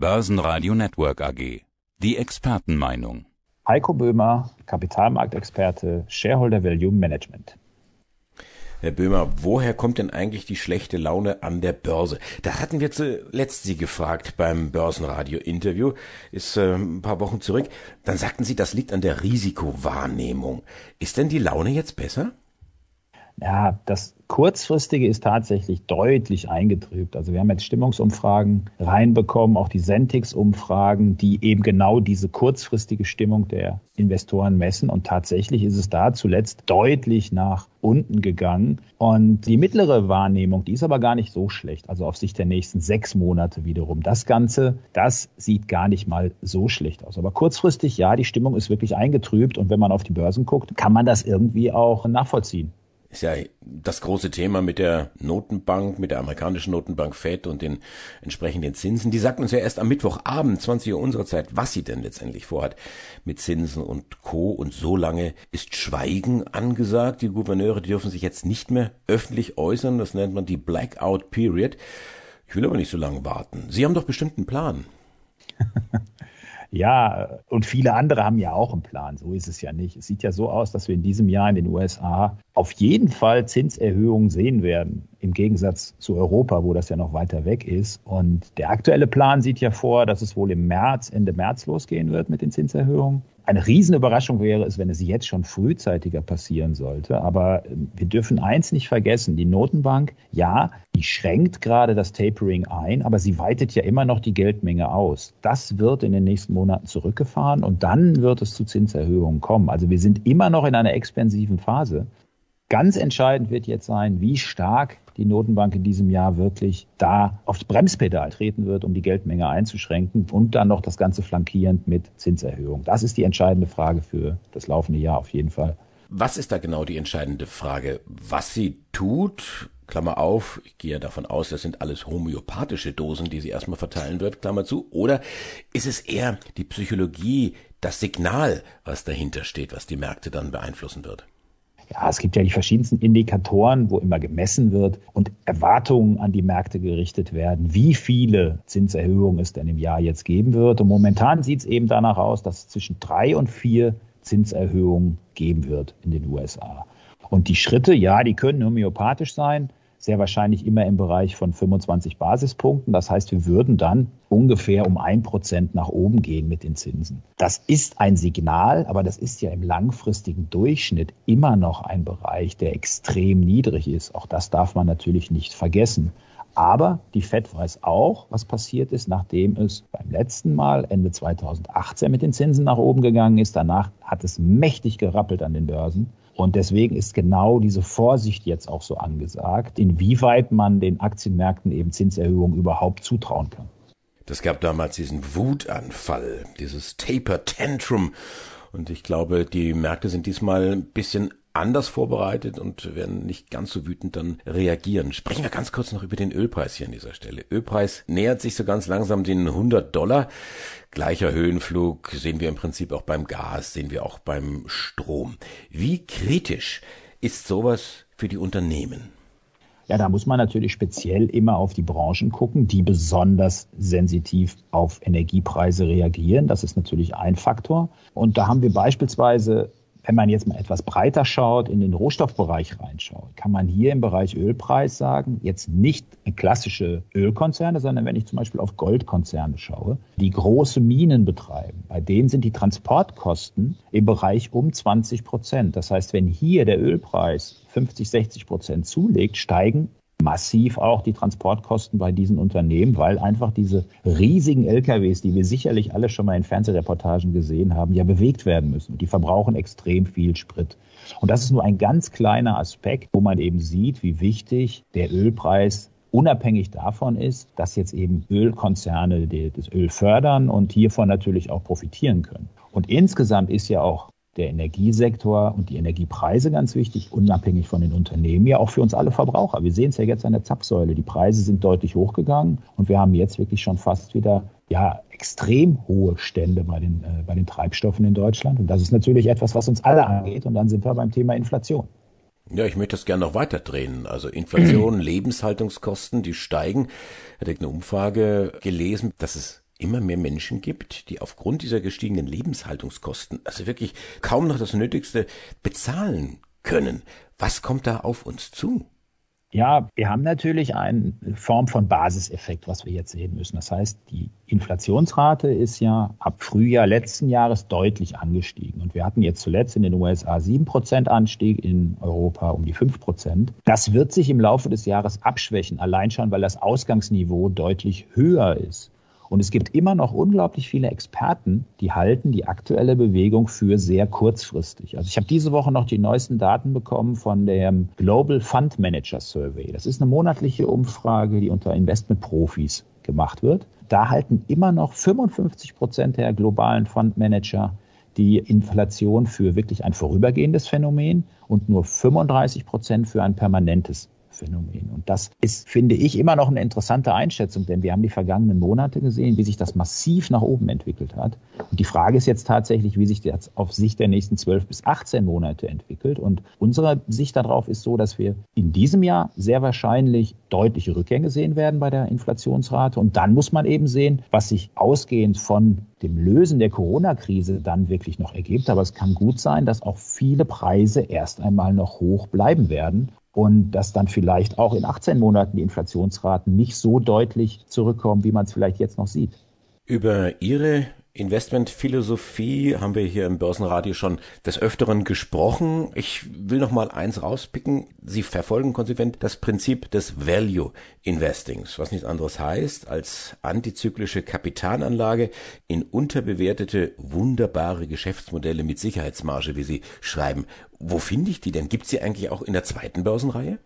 Börsenradio Network AG. Die Expertenmeinung. Heiko Böhmer, Kapitalmarktexperte, Shareholder Value Management. Herr Böhmer, woher kommt denn eigentlich die schlechte Laune an der Börse? Da hatten wir zuletzt Sie gefragt beim Börsenradio-Interview, ist äh, ein paar Wochen zurück. Dann sagten Sie, das liegt an der Risikowahrnehmung. Ist denn die Laune jetzt besser? Ja, das Kurzfristige ist tatsächlich deutlich eingetrübt. Also wir haben jetzt Stimmungsumfragen reinbekommen, auch die Sentix-Umfragen, die eben genau diese kurzfristige Stimmung der Investoren messen. Und tatsächlich ist es da zuletzt deutlich nach unten gegangen. Und die mittlere Wahrnehmung, die ist aber gar nicht so schlecht. Also auf Sicht der nächsten sechs Monate wiederum. Das Ganze, das sieht gar nicht mal so schlecht aus. Aber kurzfristig, ja, die Stimmung ist wirklich eingetrübt. Und wenn man auf die Börsen guckt, kann man das irgendwie auch nachvollziehen ist ja das große Thema mit der Notenbank, mit der amerikanischen Notenbank Fed und den entsprechenden Zinsen. Die sagt uns ja erst am Mittwochabend, 20 Uhr unserer Zeit, was sie denn letztendlich vorhat mit Zinsen und Co. Und so lange ist Schweigen angesagt. Die Gouverneure die dürfen sich jetzt nicht mehr öffentlich äußern. Das nennt man die Blackout Period. Ich will aber nicht so lange warten. Sie haben doch bestimmt einen Plan. Ja, und viele andere haben ja auch einen Plan. So ist es ja nicht. Es sieht ja so aus, dass wir in diesem Jahr in den USA auf jeden Fall Zinserhöhungen sehen werden, im Gegensatz zu Europa, wo das ja noch weiter weg ist. Und der aktuelle Plan sieht ja vor, dass es wohl im März, Ende März losgehen wird mit den Zinserhöhungen. Eine Riesenüberraschung wäre es, wenn es jetzt schon frühzeitiger passieren sollte. Aber ähm, wir dürfen eins nicht vergessen. Die Notenbank, ja, die schränkt gerade das Tapering ein, aber sie weitet ja immer noch die Geldmenge aus. Das wird in den nächsten Monaten zurückgefahren und dann wird es zu Zinserhöhungen kommen. Also wir sind immer noch in einer expansiven Phase. Ganz entscheidend wird jetzt sein, wie stark die Notenbank in diesem Jahr wirklich da aufs Bremspedal treten wird, um die Geldmenge einzuschränken und dann noch das Ganze flankierend mit Zinserhöhung. Das ist die entscheidende Frage für das laufende Jahr auf jeden Fall. Was ist da genau die entscheidende Frage? Was sie tut, Klammer auf, ich gehe davon aus, das sind alles homöopathische Dosen, die sie erstmal verteilen wird, Klammer zu, oder ist es eher die Psychologie, das Signal, was dahinter steht, was die Märkte dann beeinflussen wird? Ja, es gibt ja die verschiedensten Indikatoren, wo immer gemessen wird und Erwartungen an die Märkte gerichtet werden, wie viele Zinserhöhungen es denn im Jahr jetzt geben wird. Und momentan sieht es eben danach aus, dass es zwischen drei und vier Zinserhöhungen geben wird in den USA. Und die Schritte, ja, die können homöopathisch sein sehr wahrscheinlich immer im Bereich von 25 Basispunkten. Das heißt, wir würden dann ungefähr um ein Prozent nach oben gehen mit den Zinsen. Das ist ein Signal, aber das ist ja im langfristigen Durchschnitt immer noch ein Bereich, der extrem niedrig ist. Auch das darf man natürlich nicht vergessen. Aber die Fed weiß auch, was passiert ist, nachdem es beim letzten Mal Ende 2018 mit den Zinsen nach oben gegangen ist. Danach hat es mächtig gerappelt an den Börsen. Und deswegen ist genau diese Vorsicht jetzt auch so angesagt, inwieweit man den Aktienmärkten eben Zinserhöhungen überhaupt zutrauen kann. Das gab damals diesen Wutanfall, dieses Taper Tantrum. Und ich glaube, die Märkte sind diesmal ein bisschen anders vorbereitet und werden nicht ganz so wütend dann reagieren. Sprechen wir ganz kurz noch über den Ölpreis hier an dieser Stelle. Ölpreis nähert sich so ganz langsam den 100 Dollar. Gleicher Höhenflug sehen wir im Prinzip auch beim Gas, sehen wir auch beim Strom. Wie kritisch ist sowas für die Unternehmen? Ja, da muss man natürlich speziell immer auf die Branchen gucken, die besonders sensitiv auf Energiepreise reagieren. Das ist natürlich ein Faktor. Und da haben wir beispielsweise wenn man jetzt mal etwas breiter schaut, in den Rohstoffbereich reinschaut, kann man hier im Bereich Ölpreis sagen, jetzt nicht klassische Ölkonzerne, sondern wenn ich zum Beispiel auf Goldkonzerne schaue, die große Minen betreiben, bei denen sind die Transportkosten im Bereich um 20 Prozent. Das heißt, wenn hier der Ölpreis 50, 60 Prozent zulegt, steigen massiv auch die Transportkosten bei diesen Unternehmen, weil einfach diese riesigen LKWs, die wir sicherlich alle schon mal in Fernsehreportagen gesehen haben, ja bewegt werden müssen. Die verbrauchen extrem viel Sprit. Und das ist nur ein ganz kleiner Aspekt, wo man eben sieht, wie wichtig der Ölpreis unabhängig davon ist, dass jetzt eben Ölkonzerne das Öl fördern und hiervon natürlich auch profitieren können. Und insgesamt ist ja auch der Energiesektor und die Energiepreise ganz wichtig, unabhängig von den Unternehmen, ja auch für uns alle Verbraucher. Wir sehen es ja jetzt an der Zapfsäule. Die Preise sind deutlich hochgegangen und wir haben jetzt wirklich schon fast wieder ja, extrem hohe Stände bei den, äh, bei den Treibstoffen in Deutschland. Und das ist natürlich etwas, was uns alle angeht. Und dann sind wir beim Thema Inflation. Ja, ich möchte das gerne noch weiter drehen. Also Inflation, Lebenshaltungskosten, die steigen. Ich hatte eine Umfrage gelesen, dass es immer mehr Menschen gibt, die aufgrund dieser gestiegenen Lebenshaltungskosten also wirklich kaum noch das Nötigste bezahlen können. Was kommt da auf uns zu? Ja, wir haben natürlich eine Form von Basiseffekt, was wir jetzt sehen müssen. Das heißt, die Inflationsrate ist ja ab Frühjahr letzten Jahres deutlich angestiegen. Und wir hatten jetzt zuletzt in den USA sieben Prozent Anstieg, in Europa um die fünf Prozent. Das wird sich im Laufe des Jahres abschwächen, allein schon, weil das Ausgangsniveau deutlich höher ist. Und es gibt immer noch unglaublich viele Experten, die halten die aktuelle Bewegung für sehr kurzfristig. Also ich habe diese Woche noch die neuesten Daten bekommen von dem Global Fund Manager Survey. Das ist eine monatliche Umfrage, die unter Investmentprofis gemacht wird. Da halten immer noch 55 Prozent der globalen Fundmanager die Inflation für wirklich ein vorübergehendes Phänomen und nur 35 Prozent für ein permanentes Phänomen. Und das ist, finde ich, immer noch eine interessante Einschätzung, denn wir haben die vergangenen Monate gesehen, wie sich das massiv nach oben entwickelt hat. Und die Frage ist jetzt tatsächlich, wie sich das auf Sicht der nächsten 12 bis 18 Monate entwickelt. Und unsere Sicht darauf ist so, dass wir in diesem Jahr sehr wahrscheinlich deutliche Rückgänge sehen werden bei der Inflationsrate. Und dann muss man eben sehen, was sich ausgehend von dem Lösen der Corona-Krise dann wirklich noch ergibt. Aber es kann gut sein, dass auch viele Preise erst einmal noch hoch bleiben werden und dass dann vielleicht auch in 18 Monaten die Inflationsraten nicht so deutlich zurückkommen, wie man es vielleicht jetzt noch sieht. Über Ihre Investmentphilosophie haben wir hier im Börsenradio schon des Öfteren gesprochen. Ich will noch mal eins rauspicken. Sie verfolgen konsequent das Prinzip des Value Investings, was nichts anderes heißt, als antizyklische Kapitalanlage in unterbewertete, wunderbare Geschäftsmodelle mit Sicherheitsmarge, wie Sie schreiben. Wo finde ich die denn? Gibt sie eigentlich auch in der zweiten Börsenreihe?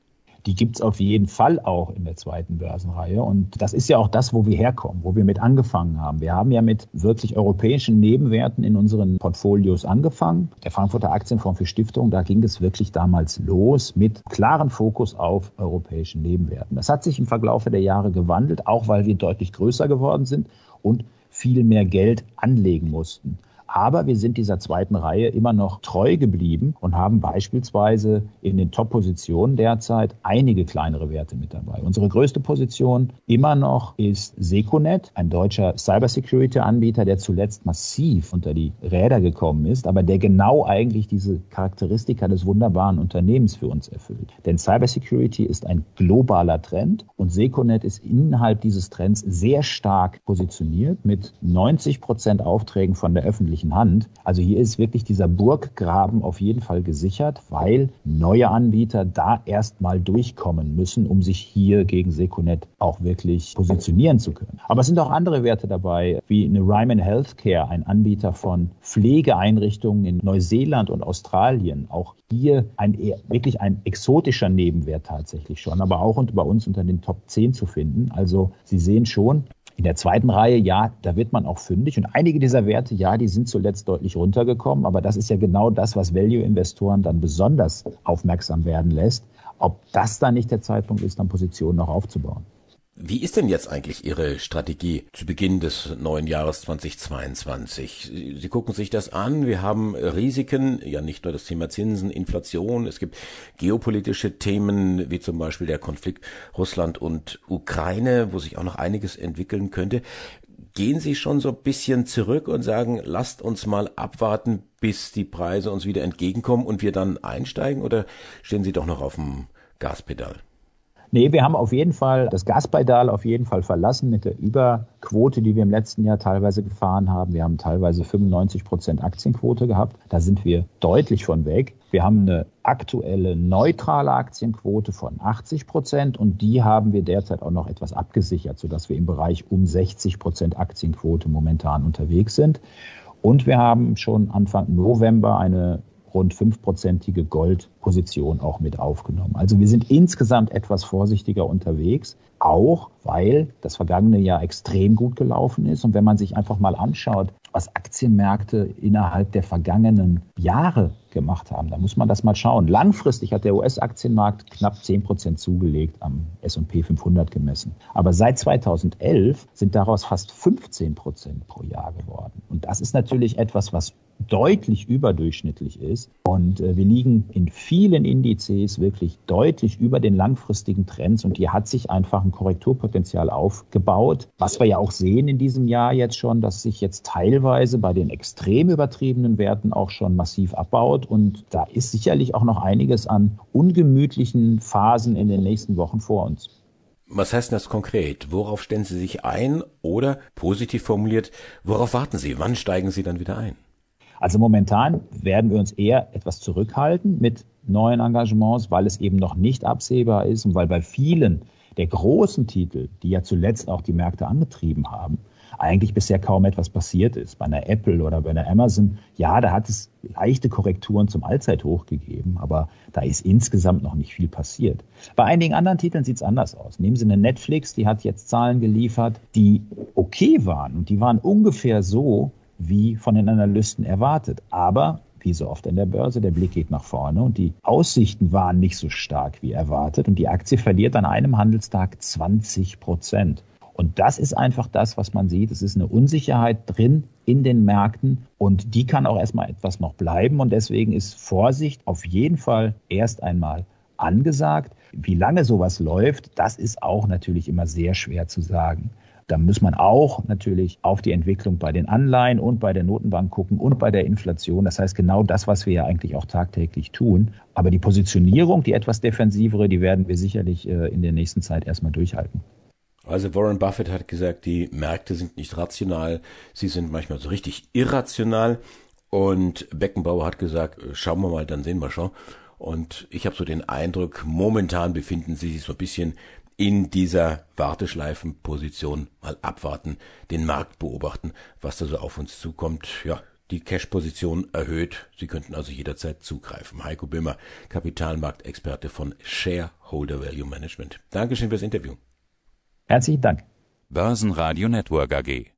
Die gibt's auf jeden Fall auch in der zweiten Börsenreihe. Und das ist ja auch das, wo wir herkommen, wo wir mit angefangen haben. Wir haben ja mit wirklich europäischen Nebenwerten in unseren Portfolios angefangen. Der Frankfurter Aktienfonds für Stiftungen, da ging es wirklich damals los mit klaren Fokus auf europäischen Nebenwerten. Das hat sich im Verlauf der Jahre gewandelt, auch weil wir deutlich größer geworden sind und viel mehr Geld anlegen mussten. Aber wir sind dieser zweiten Reihe immer noch treu geblieben und haben beispielsweise in den Top-Positionen derzeit einige kleinere Werte mit dabei. Unsere größte Position immer noch ist Seconet, ein deutscher Cybersecurity-Anbieter, der zuletzt massiv unter die Räder gekommen ist, aber der genau eigentlich diese Charakteristika des wunderbaren Unternehmens für uns erfüllt. Denn Cybersecurity ist ein globaler Trend und Seconet ist innerhalb dieses Trends sehr stark positioniert mit 90 Prozent Aufträgen von der öffentlichen öffentlichen Hand. Also hier ist wirklich dieser Burggraben auf jeden Fall gesichert, weil neue Anbieter da erstmal durchkommen müssen, um sich hier gegen Seconet auch wirklich positionieren zu können. Aber es sind auch andere Werte dabei, wie eine Ryman Healthcare, ein Anbieter von Pflegeeinrichtungen in Neuseeland und Australien. Auch hier ein wirklich ein exotischer Nebenwert tatsächlich schon, aber auch bei uns unter den Top 10 zu finden. Also Sie sehen schon, in der zweiten Reihe, ja, da wird man auch fündig. Und einige dieser Werte, ja, die sind zuletzt deutlich runtergekommen. Aber das ist ja genau das, was Value-Investoren dann besonders aufmerksam werden lässt. Ob das dann nicht der Zeitpunkt ist, dann Positionen noch aufzubauen. Wie ist denn jetzt eigentlich Ihre Strategie zu Beginn des neuen Jahres 2022? Sie gucken sich das an. Wir haben Risiken, ja nicht nur das Thema Zinsen, Inflation. Es gibt geopolitische Themen, wie zum Beispiel der Konflikt Russland und Ukraine, wo sich auch noch einiges entwickeln könnte. Gehen Sie schon so ein bisschen zurück und sagen, lasst uns mal abwarten, bis die Preise uns wieder entgegenkommen und wir dann einsteigen? Oder stehen Sie doch noch auf dem Gaspedal? Nee, wir haben auf jeden Fall das Gaspedal auf jeden Fall verlassen mit der Überquote, die wir im letzten Jahr teilweise gefahren haben. Wir haben teilweise 95 Prozent Aktienquote gehabt. Da sind wir deutlich von weg. Wir haben eine aktuelle neutrale Aktienquote von 80 Prozent und die haben wir derzeit auch noch etwas abgesichert, sodass wir im Bereich um 60 Prozent Aktienquote momentan unterwegs sind. Und wir haben schon Anfang November eine rund fünfprozentige Goldposition auch mit aufgenommen. Also wir sind insgesamt etwas vorsichtiger unterwegs, auch weil das vergangene Jahr extrem gut gelaufen ist. Und wenn man sich einfach mal anschaut, was Aktienmärkte innerhalb der vergangenen Jahre gemacht haben, da muss man das mal schauen. Langfristig hat der US-Aktienmarkt knapp 10 Prozent zugelegt am S&P 500 gemessen. Aber seit 2011 sind daraus fast 15 Prozent pro Jahr geworden. Und das ist natürlich etwas, was deutlich überdurchschnittlich ist. Und äh, wir liegen in vielen Indizes wirklich deutlich über den langfristigen Trends. Und hier hat sich einfach ein Korrekturpotenzial aufgebaut. Was wir ja auch sehen in diesem Jahr jetzt schon, dass sich jetzt teilweise bei den extrem übertriebenen Werten auch schon massiv abbaut. Und da ist sicherlich auch noch einiges an ungemütlichen Phasen in den nächsten Wochen vor uns. Was heißt das konkret? Worauf stellen Sie sich ein? Oder positiv formuliert, worauf warten Sie? Wann steigen Sie dann wieder ein? Also momentan werden wir uns eher etwas zurückhalten mit neuen Engagements, weil es eben noch nicht absehbar ist und weil bei vielen der großen Titel, die ja zuletzt auch die Märkte angetrieben haben, eigentlich bisher kaum etwas passiert ist. Bei einer Apple oder bei einer Amazon, ja, da hat es leichte Korrekturen zum Allzeithoch gegeben, aber da ist insgesamt noch nicht viel passiert. Bei einigen anderen Titeln sieht es anders aus. Nehmen Sie eine Netflix, die hat jetzt Zahlen geliefert, die okay waren und die waren ungefähr so, wie von den Analysten erwartet. Aber wie so oft in der Börse, der Blick geht nach vorne und die Aussichten waren nicht so stark wie erwartet und die Aktie verliert an einem Handelstag 20 Prozent. Und das ist einfach das, was man sieht. Es ist eine Unsicherheit drin in den Märkten und die kann auch erstmal etwas noch bleiben. Und deswegen ist Vorsicht auf jeden Fall erst einmal angesagt. Wie lange sowas läuft, das ist auch natürlich immer sehr schwer zu sagen. Da muss man auch natürlich auf die Entwicklung bei den Anleihen und bei der Notenbank gucken und bei der Inflation. Das heißt genau das, was wir ja eigentlich auch tagtäglich tun. Aber die Positionierung, die etwas defensivere, die werden wir sicherlich äh, in der nächsten Zeit erstmal durchhalten. Also Warren Buffett hat gesagt, die Märkte sind nicht rational, sie sind manchmal so richtig irrational. Und Beckenbauer hat gesagt, äh, schauen wir mal, dann sehen wir schon. Und ich habe so den Eindruck, momentan befinden sie sich so ein bisschen in dieser Warteschleifenposition. Mal abwarten, den Markt beobachten, was da so auf uns zukommt. Ja, die Cash-Position erhöht. Sie könnten also jederzeit zugreifen. Heiko Böhmer, Kapitalmarktexperte von Shareholder Value Management. Dankeschön fürs Interview. Herzlichen Dank. Börsenradio Network AG.